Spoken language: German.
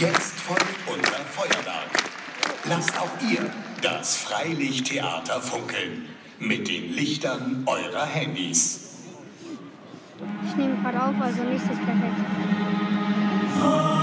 Jetzt folgt unser Feuerwerk. Lasst auch ihr das Freilichttheater funkeln. Mit den Lichtern eurer Handys. Ich nehme gerade auf, also nicht das perfekt. Oh.